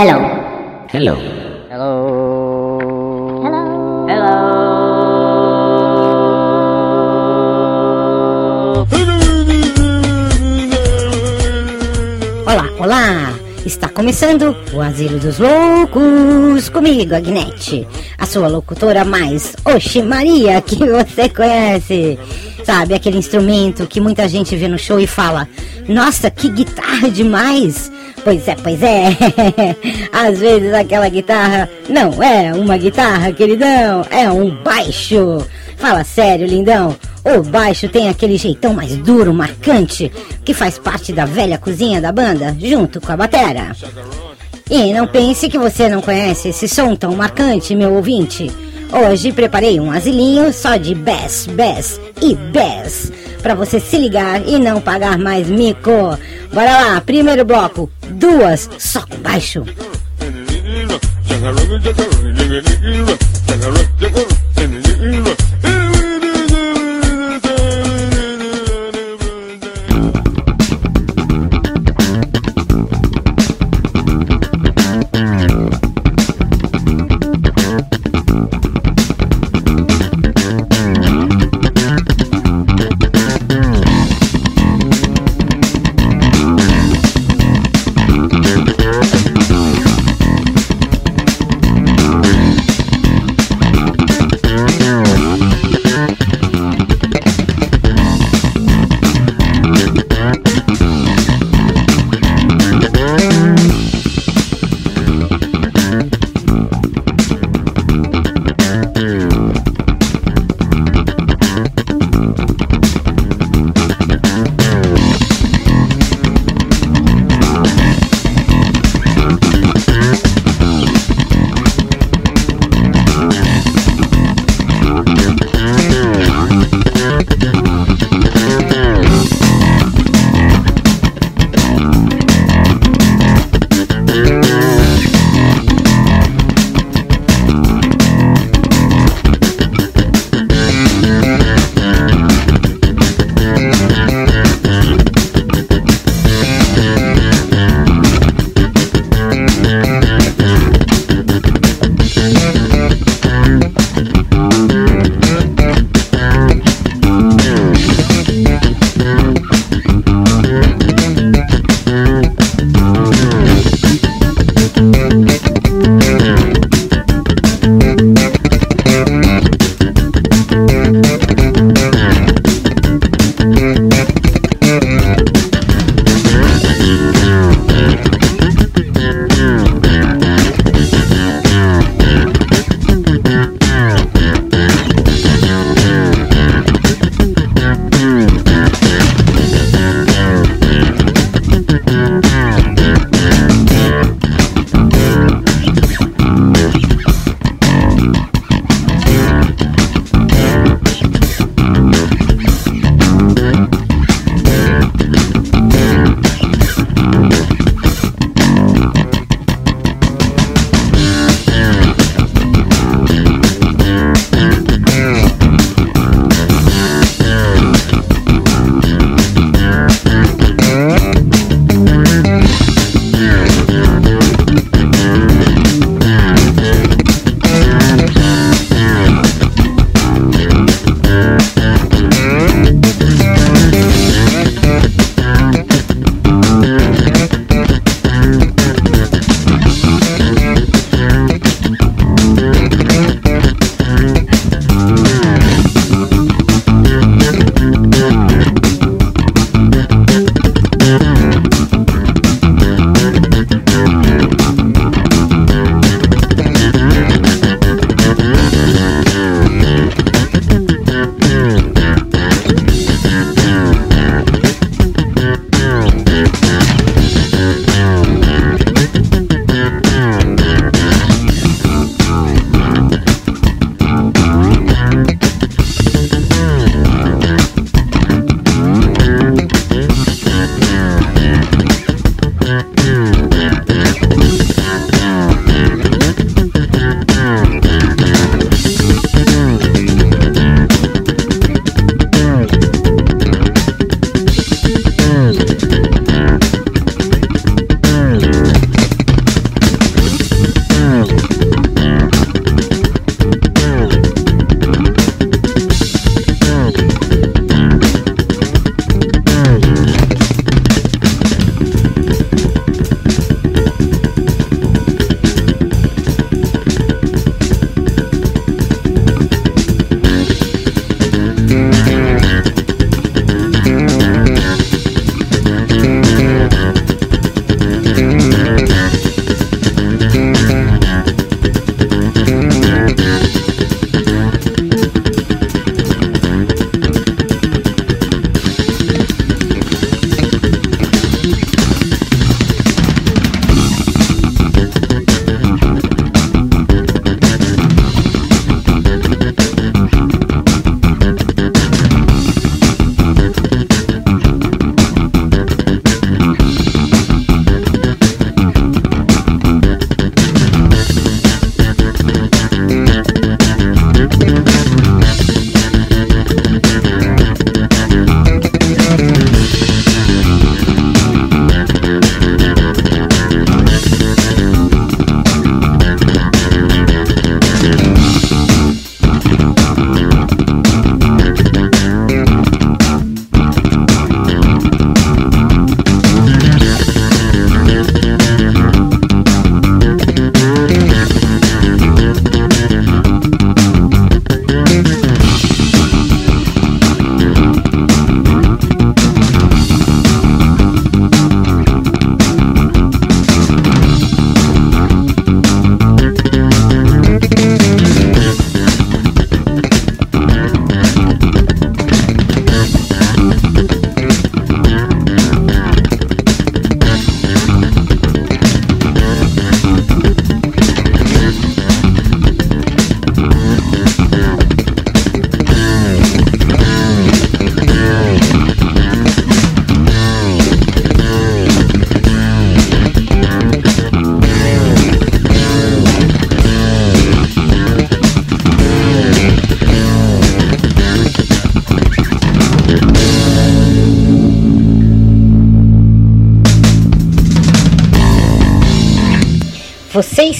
Hello. Hello. Começando o Asilo dos Loucos comigo, Agnete, a sua locutora mais Oxi Maria que você conhece. Sabe, aquele instrumento que muita gente vê no show e fala: Nossa, que guitarra demais! Pois é, pois é. Às vezes aquela guitarra não é uma guitarra, queridão, é um baixo. Fala sério, lindão. O baixo tem aquele jeitão mais duro, marcante, que faz parte da velha cozinha da banda, junto com a batera. E não pense que você não conhece esse som tão marcante, meu ouvinte. Hoje preparei um asilinho só de bass, bass e bass para você se ligar e não pagar mais mico. Bora lá, primeiro bloco, duas só com baixo.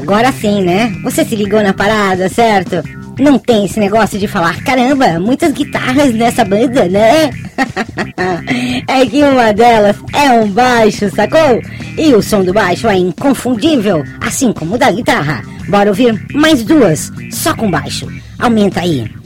Agora sim, né? Você se ligou na parada, certo? Não tem esse negócio de falar, caramba, muitas guitarras nessa banda, né? é que uma delas é um baixo, sacou? E o som do baixo é inconfundível, assim como o da guitarra. Bora ouvir mais duas, só com baixo. Aumenta aí.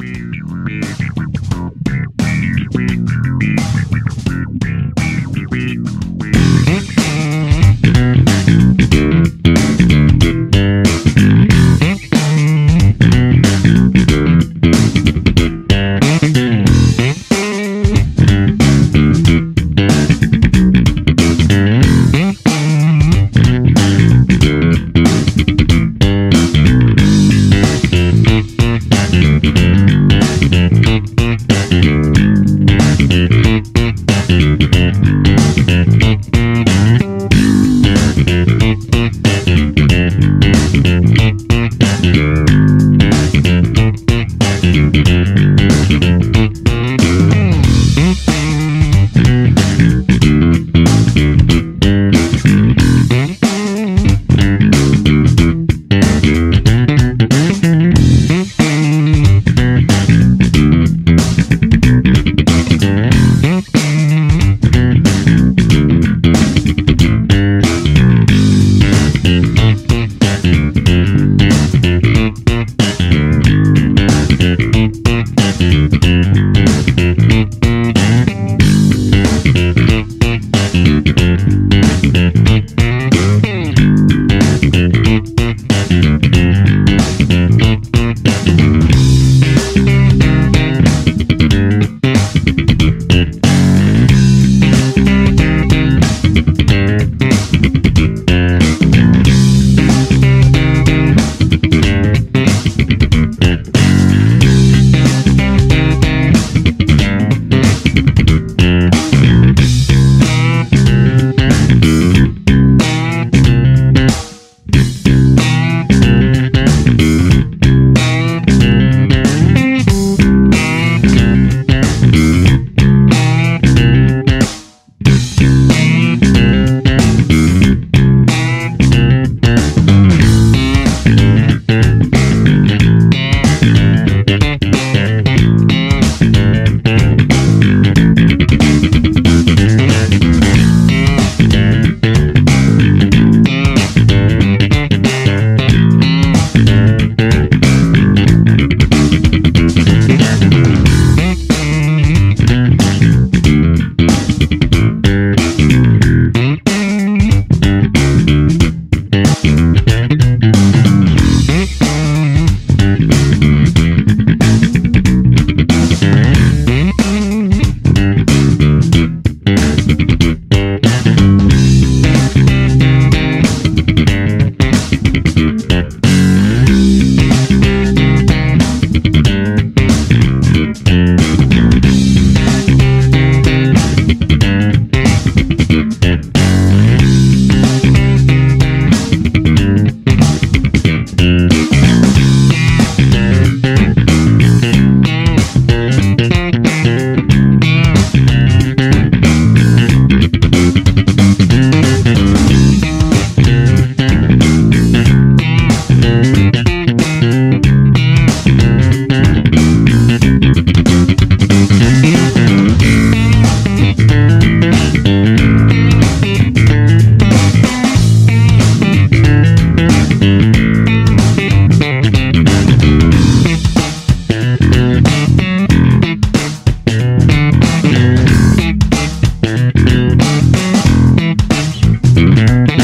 Música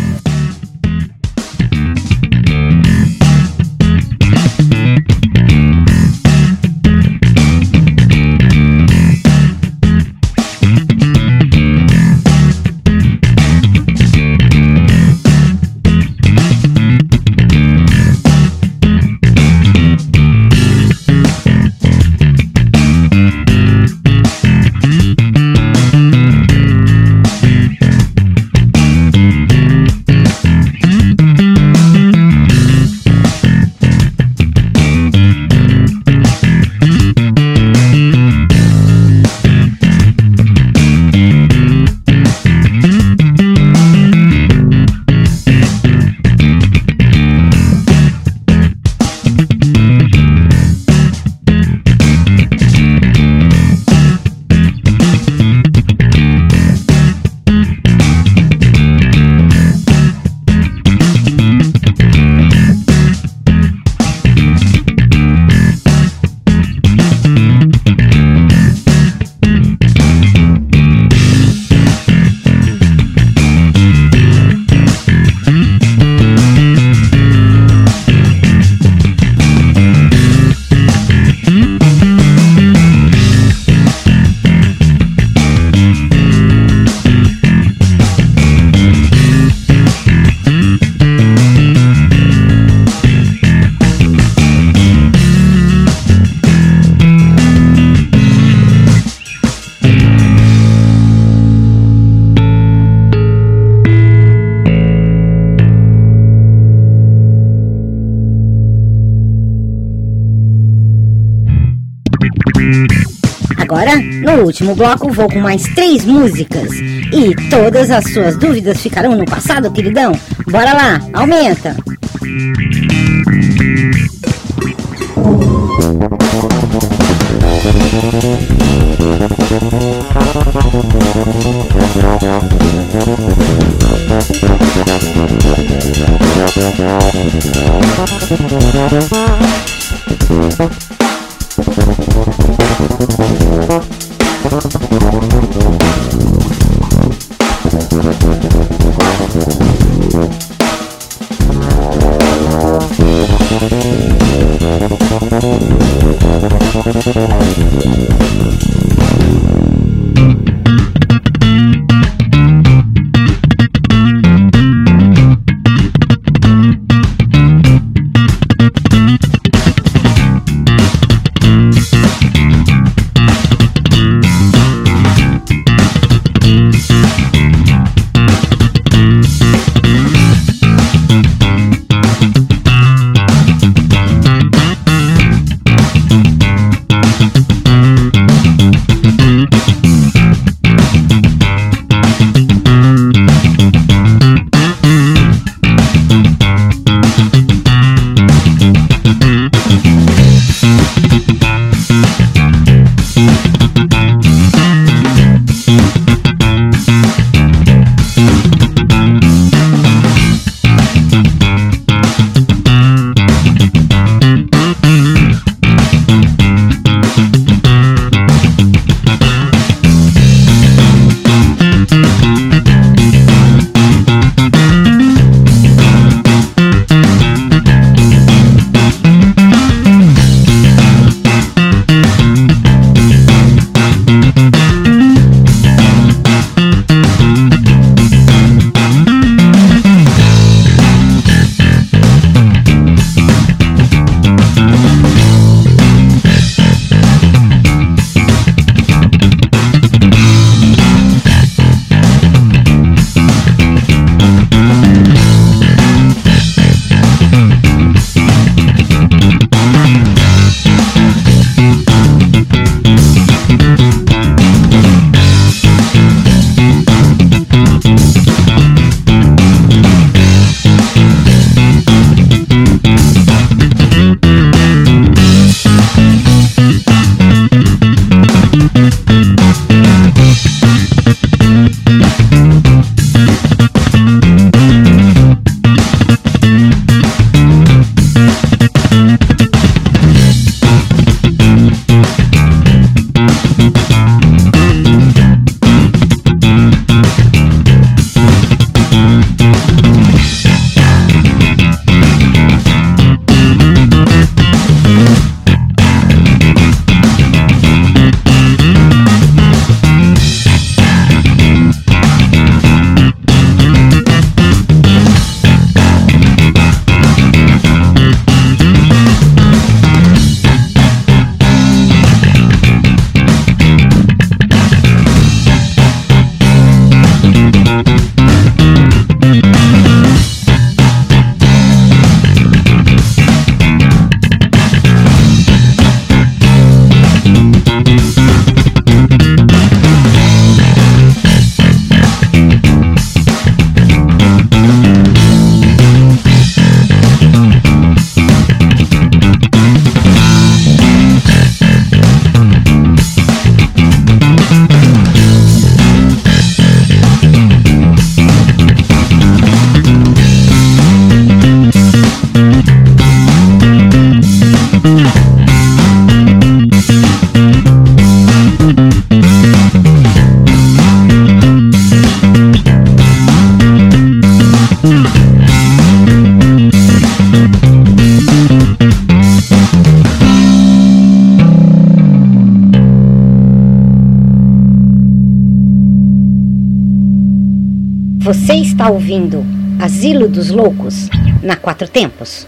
Último bloco, vou com mais três músicas. E todas as suas dúvidas ficarão no passado, queridão? Bora lá, aumenta! Você Asilo dos Loucos na Quatro Tempos.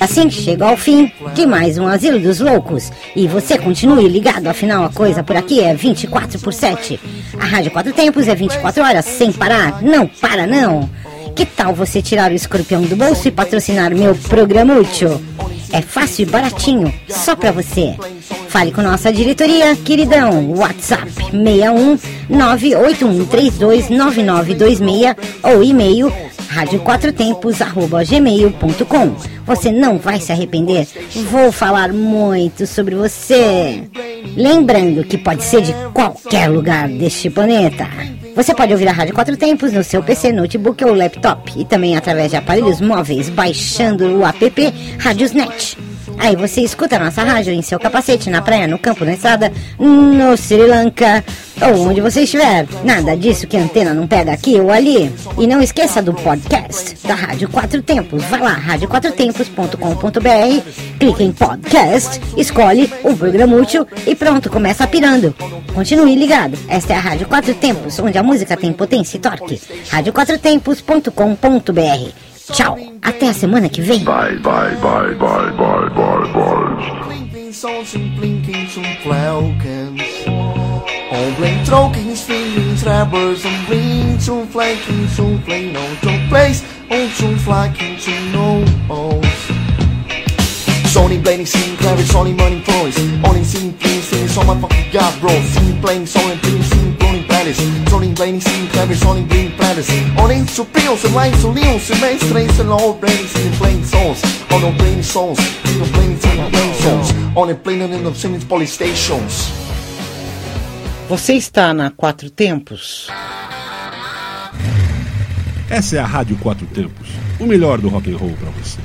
Assim chega ao fim de mais um Asilo dos Loucos. E você continue ligado, afinal a coisa por aqui é 24 por 7. A Rádio Quatro Tempos é 24 horas sem parar. Não para não. Que tal você tirar o escorpião do bolso e patrocinar meu programa útil? É fácil e baratinho, só pra você. Fale com nossa diretoria, queridão. WhatsApp 61 981329926 ou e-mail radioquatrotempos@gmail.com. Você não vai se arrepender. Vou falar muito sobre você. Lembrando que pode ser de qualquer lugar deste planeta. Você pode ouvir a Rádio Quatro Tempos no seu PC, notebook ou laptop e também através de aparelhos móveis baixando o app Radiosnet. Aí você escuta a nossa rádio em seu capacete, na praia, no campo, na estrada, no Sri Lanka ou onde você estiver. Nada disso que a antena não pega aqui ou ali. E não esqueça do podcast da Rádio Quatro Tempos. Vai lá, radioquatrotempos.com.br, clique em podcast, escolhe o programa útil e pronto, começa pirando. Continue ligado. Esta é a Rádio Quatro Tempos, onde a música tem potência e torque. radioquatrotempos.com.br. Tchau, até a semana que vem. Bye, bye, bye, bye, bye, bye, bye. Blink, troking, swinging, trappers, and bling, some flanking, some flame, no, some place, on some flanking, some no, oh. Sony blading, singing, claret, Sony money voice. Only singing, playing, singing, so my fucking god, bro. Singing, playing, Sony playing, singing, platters. Sony blading, singing, claret, Sony bling platters. Only to pills, some lines, some leons, some main strains, and all blading, singing, playing songs. On no playing songs, playing, singing, playing songs. Only playing in the singing police stations. Você está na Quatro Tempos? Essa é a Rádio Quatro Tempos, o melhor do rock and roll pra você.